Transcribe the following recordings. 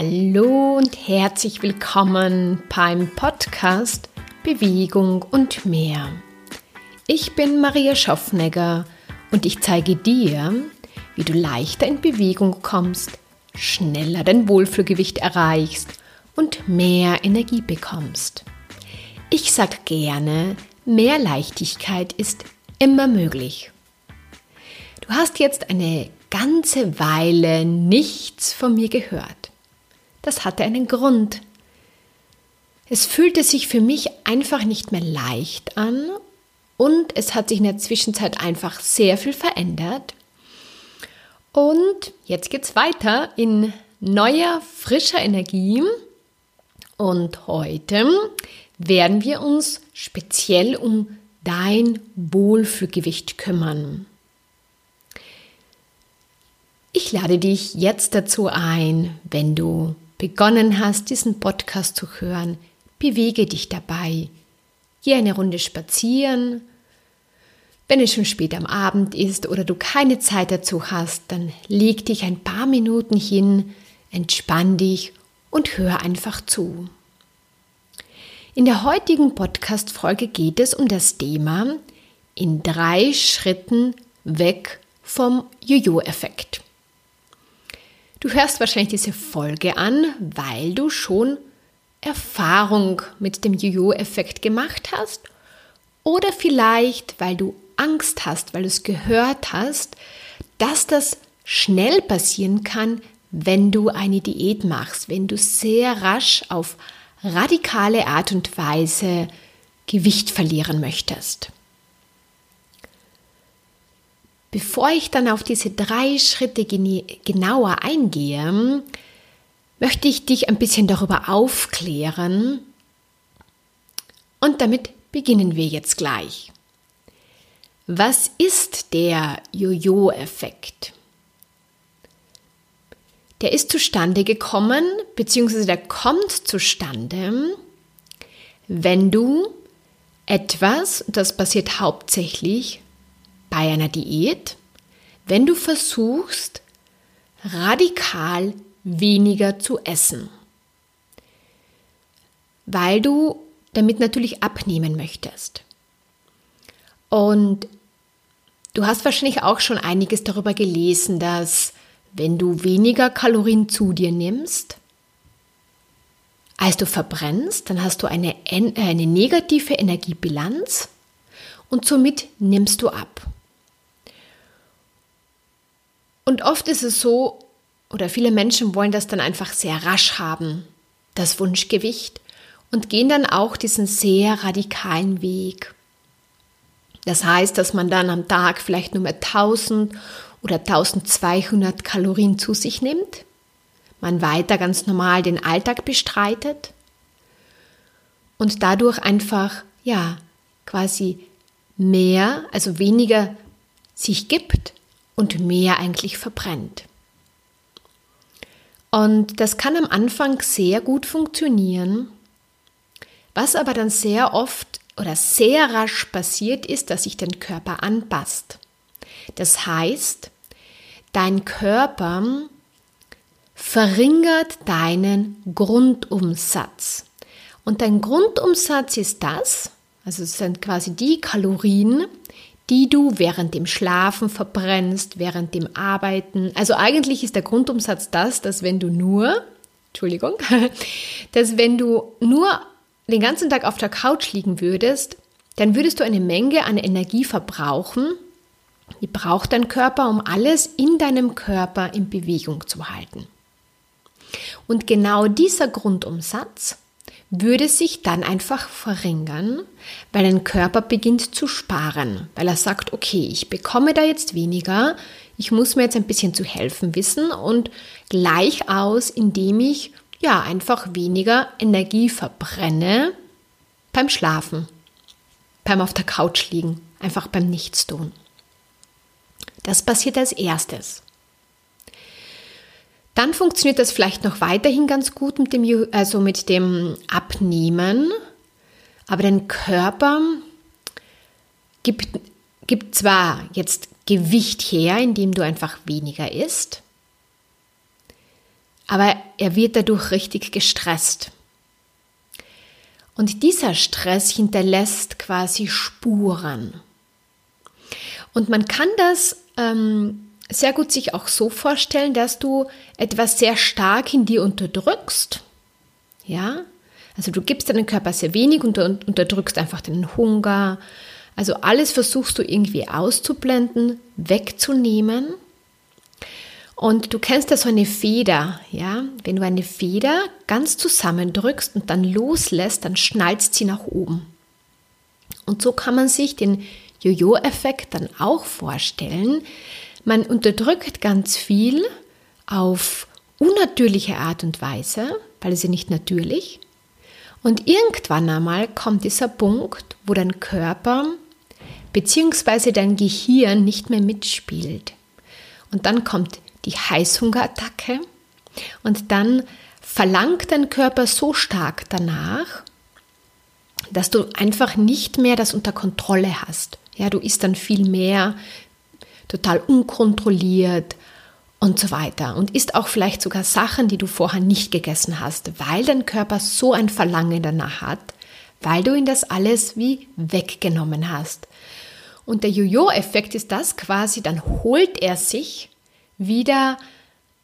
Hallo und herzlich willkommen beim Podcast Bewegung und mehr. Ich bin Maria Schaffnegger und ich zeige dir, wie du leichter in Bewegung kommst, schneller dein Wohlfühlgewicht erreichst und mehr Energie bekommst. Ich sage gerne, mehr Leichtigkeit ist immer möglich. Du hast jetzt eine ganze Weile nichts von mir gehört. Das hatte einen Grund. Es fühlte sich für mich einfach nicht mehr leicht an und es hat sich in der Zwischenzeit einfach sehr viel verändert. Und jetzt geht's weiter in neuer, frischer Energie. Und heute werden wir uns speziell um dein Wohlfühlgewicht kümmern. Ich lade dich jetzt dazu ein, wenn du begonnen hast, diesen Podcast zu hören, bewege dich dabei. Geh eine Runde spazieren. Wenn es schon spät am Abend ist oder du keine Zeit dazu hast, dann leg dich ein paar Minuten hin, entspann dich und hör einfach zu. In der heutigen Podcast-Folge geht es um das Thema in drei Schritten weg vom Jojo-Effekt. Du hörst wahrscheinlich diese Folge an, weil du schon Erfahrung mit dem Jojo-Effekt gemacht hast oder vielleicht, weil du Angst hast, weil du es gehört hast, dass das schnell passieren kann, wenn du eine Diät machst, wenn du sehr rasch auf radikale Art und Weise Gewicht verlieren möchtest. Bevor ich dann auf diese drei Schritte genauer eingehe, möchte ich dich ein bisschen darüber aufklären. Und damit beginnen wir jetzt gleich. Was ist der Jojo-Effekt? Der ist zustande gekommen, beziehungsweise der kommt zustande, wenn du etwas, das passiert hauptsächlich bei einer Diät, wenn du versuchst, radikal weniger zu essen, weil du damit natürlich abnehmen möchtest. Und du hast wahrscheinlich auch schon einiges darüber gelesen, dass wenn du weniger Kalorien zu dir nimmst, als du verbrennst, dann hast du eine, eine negative Energiebilanz und somit nimmst du ab. Und oft ist es so, oder viele Menschen wollen das dann einfach sehr rasch haben, das Wunschgewicht, und gehen dann auch diesen sehr radikalen Weg. Das heißt, dass man dann am Tag vielleicht nur mehr 1000 oder 1200 Kalorien zu sich nimmt, man weiter ganz normal den Alltag bestreitet und dadurch einfach, ja, quasi mehr, also weniger sich gibt und mehr eigentlich verbrennt. Und das kann am Anfang sehr gut funktionieren. Was aber dann sehr oft oder sehr rasch passiert ist, dass sich dein Körper anpasst. Das heißt, dein Körper verringert deinen Grundumsatz. Und dein Grundumsatz ist das, also es sind quasi die Kalorien, die du während dem Schlafen verbrennst, während dem Arbeiten. Also eigentlich ist der Grundumsatz das, dass wenn du nur, Entschuldigung, dass wenn du nur den ganzen Tag auf der Couch liegen würdest, dann würdest du eine Menge an Energie verbrauchen. Die braucht dein Körper, um alles in deinem Körper in Bewegung zu halten. Und genau dieser Grundumsatz würde sich dann einfach verringern, weil dein Körper beginnt zu sparen, weil er sagt, okay, ich bekomme da jetzt weniger, ich muss mir jetzt ein bisschen zu helfen wissen und gleich aus, indem ich ja einfach weniger Energie verbrenne beim Schlafen, beim auf der Couch liegen, einfach beim Nichtstun. Das passiert als erstes. Dann funktioniert das vielleicht noch weiterhin ganz gut mit dem, also mit dem Abnehmen, aber dein Körper gibt, gibt zwar jetzt Gewicht her, indem du einfach weniger isst, aber er wird dadurch richtig gestresst. Und dieser Stress hinterlässt quasi Spuren. Und man kann das ähm, sehr gut sich auch so vorstellen, dass du etwas sehr stark in dir unterdrückst. Ja, also du gibst deinem Körper sehr wenig und unterdrückst einfach den Hunger. Also alles versuchst du irgendwie auszublenden, wegzunehmen. Und du kennst ja so eine Feder, ja? Wenn du eine Feder ganz zusammendrückst und dann loslässt, dann schnallt sie nach oben. Und so kann man sich den Jojo-Effekt dann auch vorstellen. Man unterdrückt ganz viel auf unnatürliche Art und Weise, weil es ja nicht natürlich. Und irgendwann einmal kommt dieser Punkt, wo dein Körper bzw. dein Gehirn nicht mehr mitspielt. Und dann kommt die Heißhungerattacke und dann verlangt dein Körper so stark danach, dass du einfach nicht mehr das unter Kontrolle hast. Ja, du isst dann viel mehr, total unkontrolliert und so weiter. Und isst auch vielleicht sogar Sachen, die du vorher nicht gegessen hast, weil dein Körper so ein Verlangen danach hat, weil du ihn das alles wie weggenommen hast. Und der Jojo-Effekt ist das quasi, dann holt er sich wieder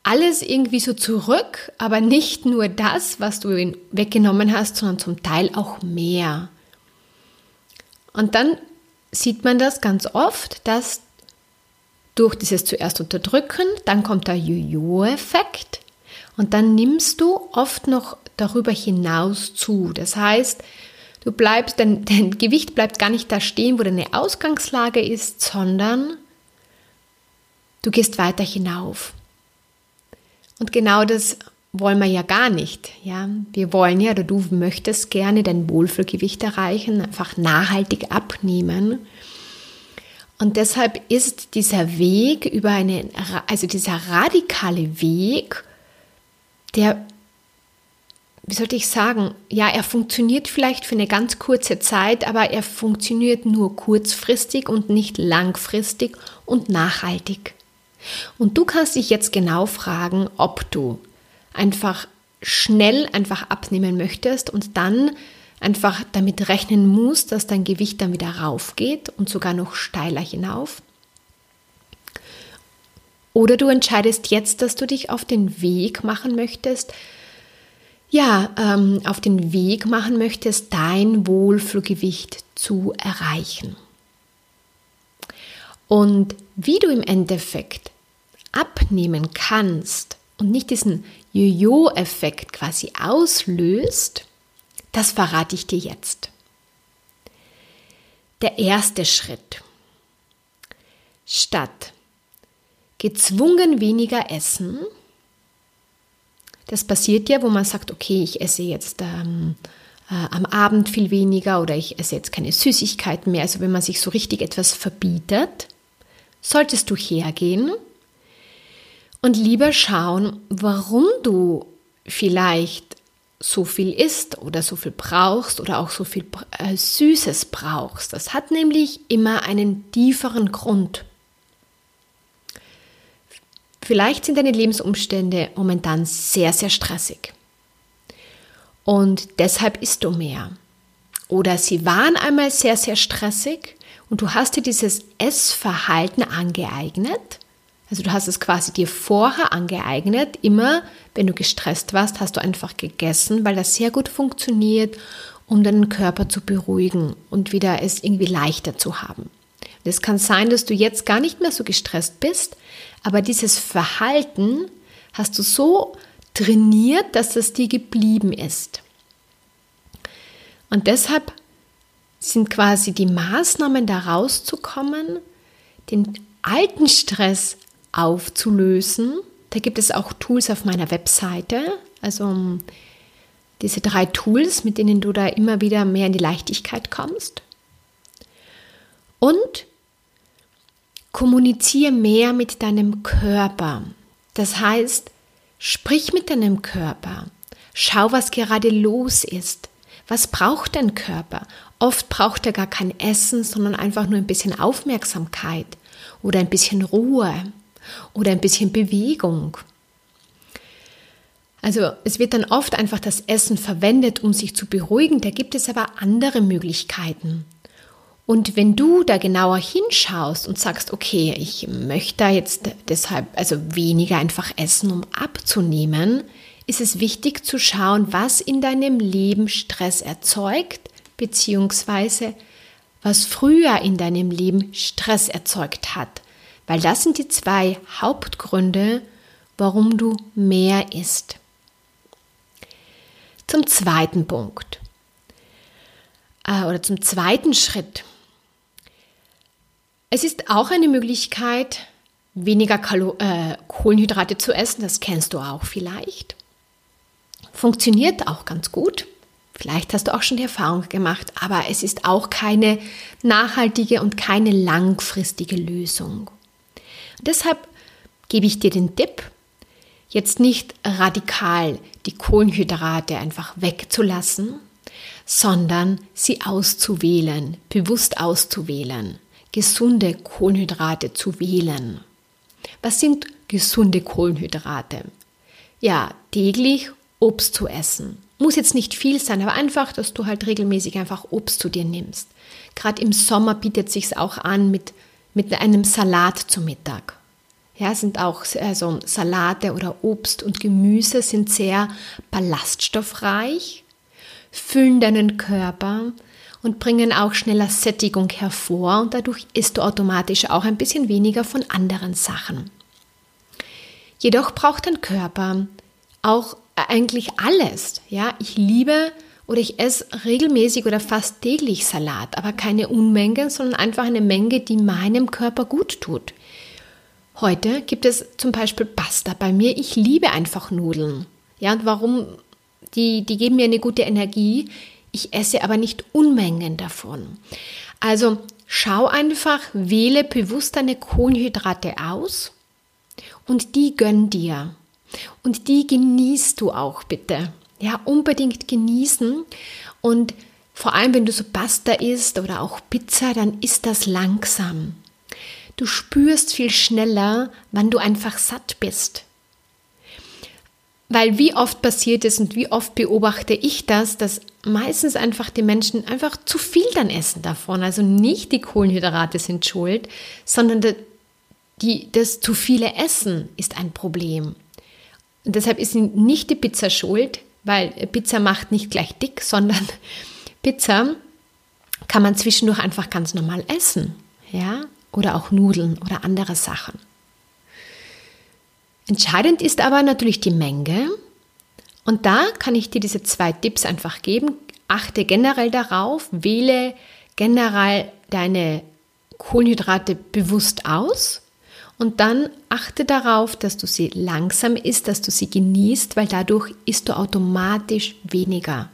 alles irgendwie so zurück, aber nicht nur das, was du ihn weggenommen hast, sondern zum Teil auch mehr. Und dann sieht man das ganz oft, dass durch dieses zuerst unterdrücken, dann kommt der Jojo-Effekt und dann nimmst du oft noch darüber hinaus zu. Das heißt, du bleibst, dein, dein Gewicht bleibt gar nicht da stehen, wo deine Ausgangslage ist, sondern du gehst weiter hinauf. Und genau das wollen wir ja gar nicht. Ja, wir wollen ja, oder du möchtest gerne dein Wohlfühlgewicht erreichen, einfach nachhaltig abnehmen. Und deshalb ist dieser Weg über eine, also dieser radikale Weg, der, wie sollte ich sagen, ja, er funktioniert vielleicht für eine ganz kurze Zeit, aber er funktioniert nur kurzfristig und nicht langfristig und nachhaltig. Und du kannst dich jetzt genau fragen, ob du einfach schnell einfach abnehmen möchtest und dann einfach damit rechnen musst, dass dein Gewicht dann wieder raufgeht und sogar noch steiler hinauf. Oder du entscheidest jetzt, dass du dich auf den Weg machen möchtest, ja, ähm, auf den Weg machen möchtest, dein Wohlfühlgewicht zu erreichen. Und wie du im Endeffekt abnehmen kannst und nicht diesen Jojo-Effekt quasi auslöst, das verrate ich dir jetzt. Der erste Schritt. Statt gezwungen weniger essen, das passiert ja, wo man sagt, okay, ich esse jetzt ähm, äh, am Abend viel weniger oder ich esse jetzt keine Süßigkeiten mehr. Also wenn man sich so richtig etwas verbietet, solltest du hergehen und lieber schauen, warum du vielleicht so viel isst oder so viel brauchst oder auch so viel äh, Süßes brauchst. Das hat nämlich immer einen tieferen Grund. Vielleicht sind deine Lebensumstände momentan sehr, sehr stressig. Und deshalb isst du mehr. Oder sie waren einmal sehr, sehr stressig und du hast dir dieses Essverhalten angeeignet also du hast es quasi dir vorher angeeignet. Immer, wenn du gestresst warst, hast du einfach gegessen, weil das sehr gut funktioniert, um deinen Körper zu beruhigen und wieder es irgendwie leichter zu haben. es kann sein, dass du jetzt gar nicht mehr so gestresst bist, aber dieses Verhalten hast du so trainiert, dass es dir geblieben ist. Und deshalb sind quasi die Maßnahmen da rauszukommen, den alten Stress aufzulösen. Da gibt es auch Tools auf meiner Webseite, also um diese drei Tools, mit denen du da immer wieder mehr in die Leichtigkeit kommst. Und kommuniziere mehr mit deinem Körper. Das heißt, sprich mit deinem Körper. Schau, was gerade los ist. Was braucht dein Körper? Oft braucht er gar kein Essen, sondern einfach nur ein bisschen Aufmerksamkeit oder ein bisschen Ruhe oder ein bisschen Bewegung. Also es wird dann oft einfach das Essen verwendet, um sich zu beruhigen. Da gibt es aber andere Möglichkeiten. Und wenn du da genauer hinschaust und sagst, okay, ich möchte da jetzt deshalb also weniger einfach essen, um abzunehmen, ist es wichtig zu schauen, was in deinem Leben Stress erzeugt, beziehungsweise was früher in deinem Leben Stress erzeugt hat. Weil das sind die zwei Hauptgründe, warum du mehr isst. Zum zweiten Punkt äh, oder zum zweiten Schritt. Es ist auch eine Möglichkeit, weniger Kalo äh, Kohlenhydrate zu essen. Das kennst du auch vielleicht. Funktioniert auch ganz gut. Vielleicht hast du auch schon die Erfahrung gemacht, aber es ist auch keine nachhaltige und keine langfristige Lösung. Deshalb gebe ich dir den Tipp, jetzt nicht radikal die Kohlenhydrate einfach wegzulassen, sondern sie auszuwählen, bewusst auszuwählen, gesunde Kohlenhydrate zu wählen. Was sind gesunde Kohlenhydrate? Ja, täglich Obst zu essen. Muss jetzt nicht viel sein, aber einfach, dass du halt regelmäßig einfach Obst zu dir nimmst. Gerade im Sommer bietet sich auch an mit, mit einem Salat zu Mittag. Ja, sind auch also Salate oder Obst und Gemüse sind sehr ballaststoffreich, füllen deinen Körper und bringen auch schneller Sättigung hervor und dadurch isst du automatisch auch ein bisschen weniger von anderen Sachen. Jedoch braucht dein Körper auch eigentlich alles. Ja, ich liebe oder ich esse regelmäßig oder fast täglich Salat, aber keine Unmengen, sondern einfach eine Menge, die meinem Körper gut tut. Heute gibt es zum Beispiel Pasta bei mir. Ich liebe einfach Nudeln. Ja, und warum? Die, die geben mir eine gute Energie. Ich esse aber nicht Unmengen davon. Also schau einfach, wähle bewusst deine Kohlenhydrate aus und die gönn dir. Und die genießt du auch bitte. Ja, unbedingt genießen. Und vor allem, wenn du so Pasta isst oder auch Pizza, dann isst das langsam. Du spürst viel schneller, wann du einfach satt bist. Weil wie oft passiert es und wie oft beobachte ich das, dass meistens einfach die Menschen einfach zu viel dann essen davon. Also nicht die Kohlenhydrate sind schuld, sondern die, das zu viele Essen ist ein Problem. Und deshalb ist nicht die Pizza schuld, weil Pizza macht nicht gleich dick, sondern Pizza kann man zwischendurch einfach ganz normal essen. Ja? Oder auch Nudeln oder andere Sachen. Entscheidend ist aber natürlich die Menge. Und da kann ich dir diese zwei Tipps einfach geben. Achte generell darauf, wähle generell deine Kohlenhydrate bewusst aus und dann achte darauf, dass du sie langsam isst, dass du sie genießt, weil dadurch isst du automatisch weniger.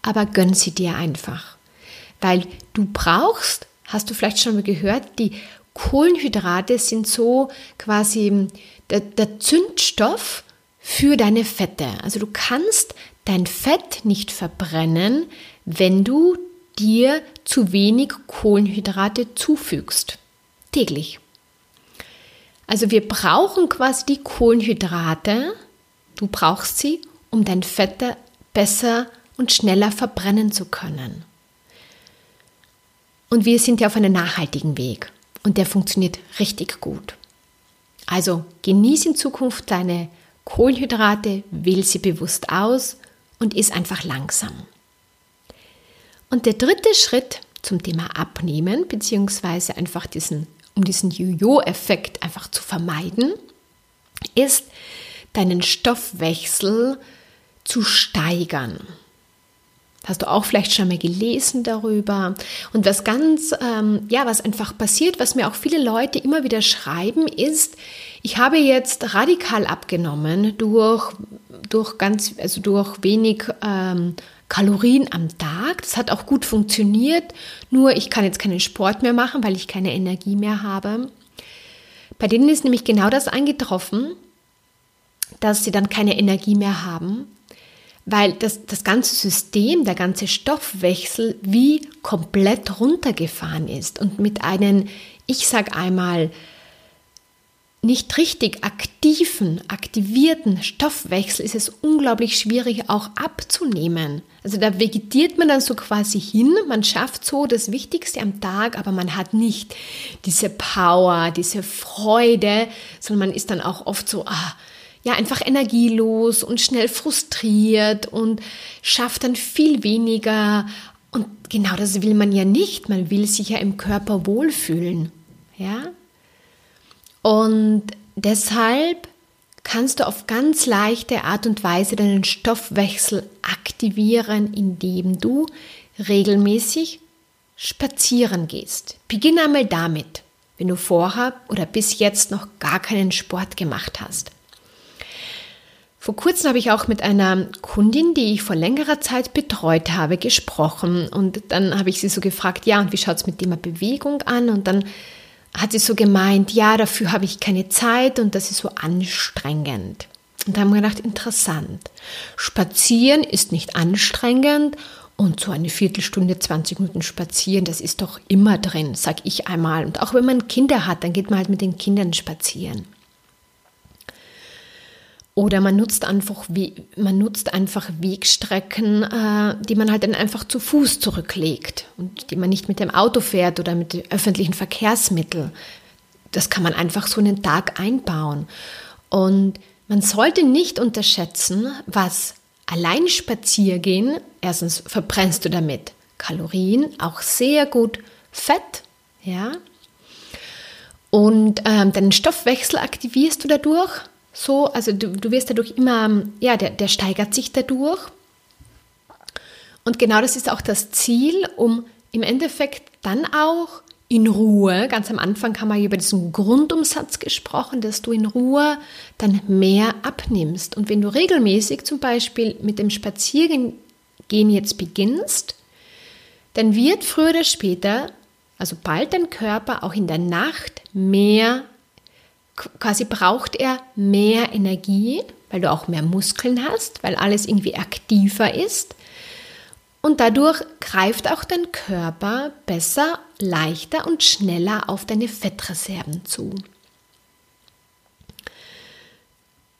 Aber gönn sie dir einfach. Weil du brauchst, hast du vielleicht schon mal gehört, die Kohlenhydrate sind so quasi der, der Zündstoff für deine Fette. Also du kannst dein Fett nicht verbrennen, wenn du dir zu wenig Kohlenhydrate zufügst. Täglich. Also wir brauchen quasi die Kohlenhydrate, du brauchst sie, um dein Fette besser und schneller verbrennen zu können. Und wir sind ja auf einem nachhaltigen Weg und der funktioniert richtig gut. Also genieß in Zukunft deine Kohlenhydrate, wähl sie bewusst aus und iss einfach langsam. Und der dritte Schritt zum Thema Abnehmen, beziehungsweise einfach diesen um diesen Jojo-Effekt einfach zu vermeiden, ist deinen Stoffwechsel zu steigern. Hast du auch vielleicht schon mal gelesen darüber? Und was ganz, ähm, ja, was einfach passiert, was mir auch viele Leute immer wieder schreiben, ist, ich habe jetzt radikal abgenommen durch, durch ganz, also durch wenig ähm, Kalorien am Tag. Das hat auch gut funktioniert, nur ich kann jetzt keinen Sport mehr machen, weil ich keine Energie mehr habe. Bei denen ist nämlich genau das eingetroffen, dass sie dann keine Energie mehr haben, weil das, das ganze System, der ganze Stoffwechsel wie komplett runtergefahren ist und mit einem, ich sag einmal, nicht richtig aktiven, aktivierten Stoffwechsel ist es unglaublich schwierig auch abzunehmen. Also da vegetiert man dann so quasi hin, man schafft so das Wichtigste am Tag, aber man hat nicht diese Power, diese Freude, sondern man ist dann auch oft so, ah, ja, einfach energielos und schnell frustriert und schafft dann viel weniger. Und genau das will man ja nicht. Man will sich ja im Körper wohlfühlen. Ja? Und deshalb kannst du auf ganz leichte Art und Weise deinen Stoffwechsel aktivieren, indem du regelmäßig spazieren gehst. Beginn einmal damit, wenn du vorher oder bis jetzt noch gar keinen Sport gemacht hast. Vor kurzem habe ich auch mit einer Kundin, die ich vor längerer Zeit betreut habe, gesprochen. Und dann habe ich sie so gefragt, ja, und wie schaut es mit dem Bewegung an? Und dann hat sie so gemeint, ja, dafür habe ich keine Zeit und das ist so anstrengend. Und da haben wir gedacht, interessant. Spazieren ist nicht anstrengend und so eine Viertelstunde, 20 Minuten spazieren, das ist doch immer drin, sag ich einmal. Und auch wenn man Kinder hat, dann geht man halt mit den Kindern spazieren. Oder man nutzt einfach, man nutzt einfach Wegstrecken, äh, die man halt dann einfach zu Fuß zurücklegt und die man nicht mit dem Auto fährt oder mit öffentlichen Verkehrsmitteln. Das kann man einfach so in den Tag einbauen. Und man sollte nicht unterschätzen, was allein Spaziergehen, erstens verbrennst du damit Kalorien, auch sehr gut Fett, ja. Und ähm, deinen Stoffwechsel aktivierst du dadurch so, also du, du wirst dadurch immer, ja, der, der steigert sich dadurch. Und genau das ist auch das Ziel, um im Endeffekt dann auch in Ruhe, ganz am Anfang haben wir über diesen Grundumsatz gesprochen, dass du in Ruhe dann mehr abnimmst. Und wenn du regelmäßig zum Beispiel mit dem Spaziergehen jetzt beginnst, dann wird früher oder später, also bald dein Körper auch in der Nacht mehr quasi braucht er mehr Energie, weil du auch mehr Muskeln hast, weil alles irgendwie aktiver ist. Und dadurch greift auch dein Körper besser, leichter und schneller auf deine Fettreserven zu.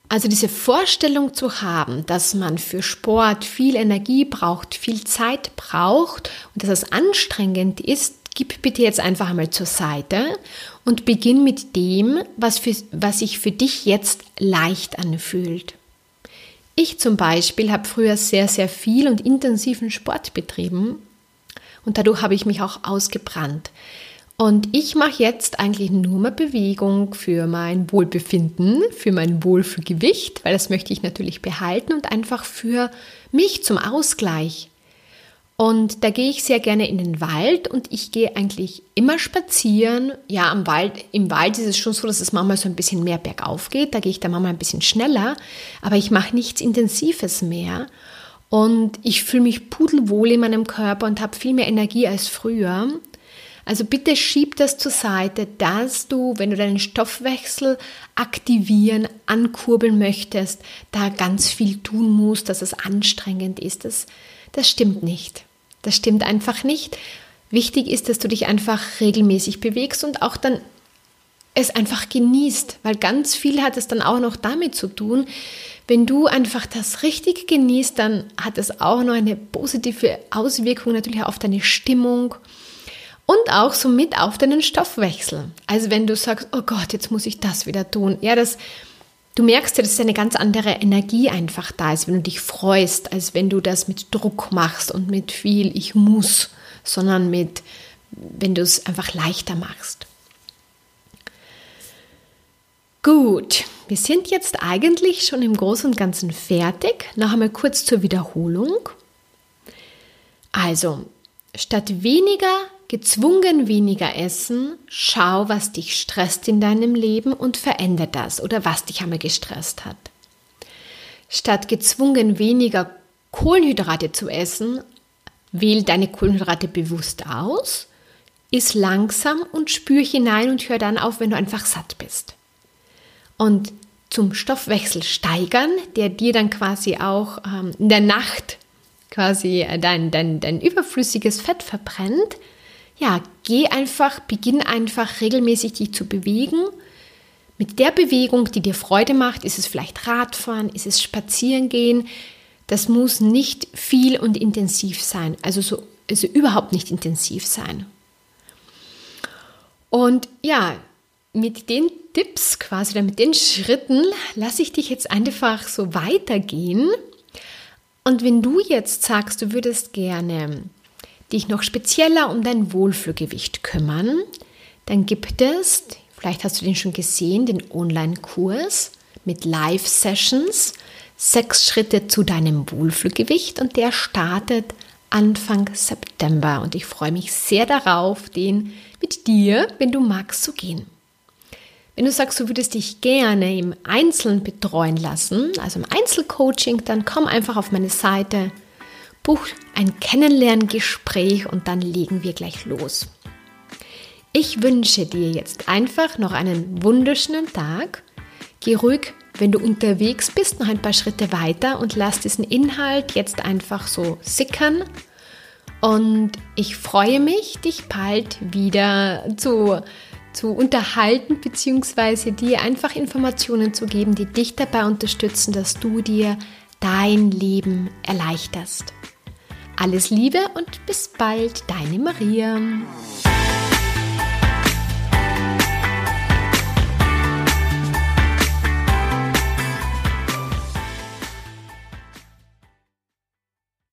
Also diese Vorstellung zu haben, dass man für Sport viel Energie braucht, viel Zeit braucht und dass es anstrengend ist, gib bitte jetzt einfach einmal zur Seite und beginn mit dem, was, für, was sich für dich jetzt leicht anfühlt. Ich zum Beispiel habe früher sehr, sehr viel und intensiven Sport betrieben und dadurch habe ich mich auch ausgebrannt. Und ich mache jetzt eigentlich nur mehr Bewegung für mein Wohlbefinden, für mein Wohlfühlgewicht, weil das möchte ich natürlich behalten und einfach für mich zum Ausgleich. Und da gehe ich sehr gerne in den Wald und ich gehe eigentlich immer spazieren. Ja, am Wald, im Wald ist es schon so, dass es manchmal so ein bisschen mehr bergauf geht. Da gehe ich dann manchmal ein bisschen schneller, aber ich mache nichts Intensives mehr. Und ich fühle mich pudelwohl in meinem Körper und habe viel mehr Energie als früher. Also bitte schieb das zur Seite, dass du, wenn du deinen Stoffwechsel aktivieren, ankurbeln möchtest, da ganz viel tun musst, dass es anstrengend ist. Das, das stimmt nicht. Das stimmt einfach nicht. Wichtig ist, dass du dich einfach regelmäßig bewegst und auch dann es einfach genießt, weil ganz viel hat es dann auch noch damit zu tun. Wenn du einfach das richtig genießt, dann hat es auch noch eine positive Auswirkung natürlich auf deine Stimmung und auch somit auf deinen Stoffwechsel. Also wenn du sagst, oh Gott, jetzt muss ich das wieder tun. Ja, das, du merkst ja, dass eine ganz andere Energie einfach da ist, wenn du dich freust, als wenn du das mit Druck machst und mit viel ich muss, sondern mit, wenn du es einfach leichter machst. Gut, wir sind jetzt eigentlich schon im Großen und Ganzen fertig. Noch einmal kurz zur Wiederholung. Also, statt weniger gezwungen weniger essen, schau, was dich stresst in deinem Leben und verändere das oder was dich einmal gestresst hat. Statt gezwungen weniger Kohlenhydrate zu essen, wähl deine Kohlenhydrate bewusst aus, iss langsam und spür hinein und hör dann auf, wenn du einfach satt bist. Und zum Stoffwechsel steigern, der dir dann quasi auch ähm, in der Nacht quasi dein, dein, dein überflüssiges Fett verbrennt, ja, geh einfach, beginn einfach regelmäßig dich zu bewegen mit der Bewegung, die dir Freude macht. Ist es vielleicht Radfahren? Ist es Spazierengehen? Das muss nicht viel und intensiv sein. Also, so, also überhaupt nicht intensiv sein. Und ja, mit den Tipps quasi oder mit den Schritten lasse ich dich jetzt einfach so weitergehen. Und wenn du jetzt sagst, du würdest gerne dich noch spezieller um dein Wohlfühlgewicht kümmern, dann gibt es, vielleicht hast du den schon gesehen, den Online-Kurs mit Live-Sessions, sechs Schritte zu deinem Wohlfühlgewicht und der startet Anfang September. Und ich freue mich sehr darauf, den mit dir, wenn du magst, zu gehen. Wenn du sagst, du würdest dich gerne im Einzelnen betreuen lassen, also im Einzelcoaching, dann komm einfach auf meine Seite, buch ein Kennenlerngespräch und dann legen wir gleich los. Ich wünsche dir jetzt einfach noch einen wunderschönen Tag. Geh ruhig, wenn du unterwegs bist, noch ein paar Schritte weiter und lass diesen Inhalt jetzt einfach so sickern. Und ich freue mich, dich bald wieder zu zu unterhalten bzw. dir einfach Informationen zu geben, die dich dabei unterstützen, dass du dir dein Leben erleichterst. Alles Liebe und bis bald, deine Maria.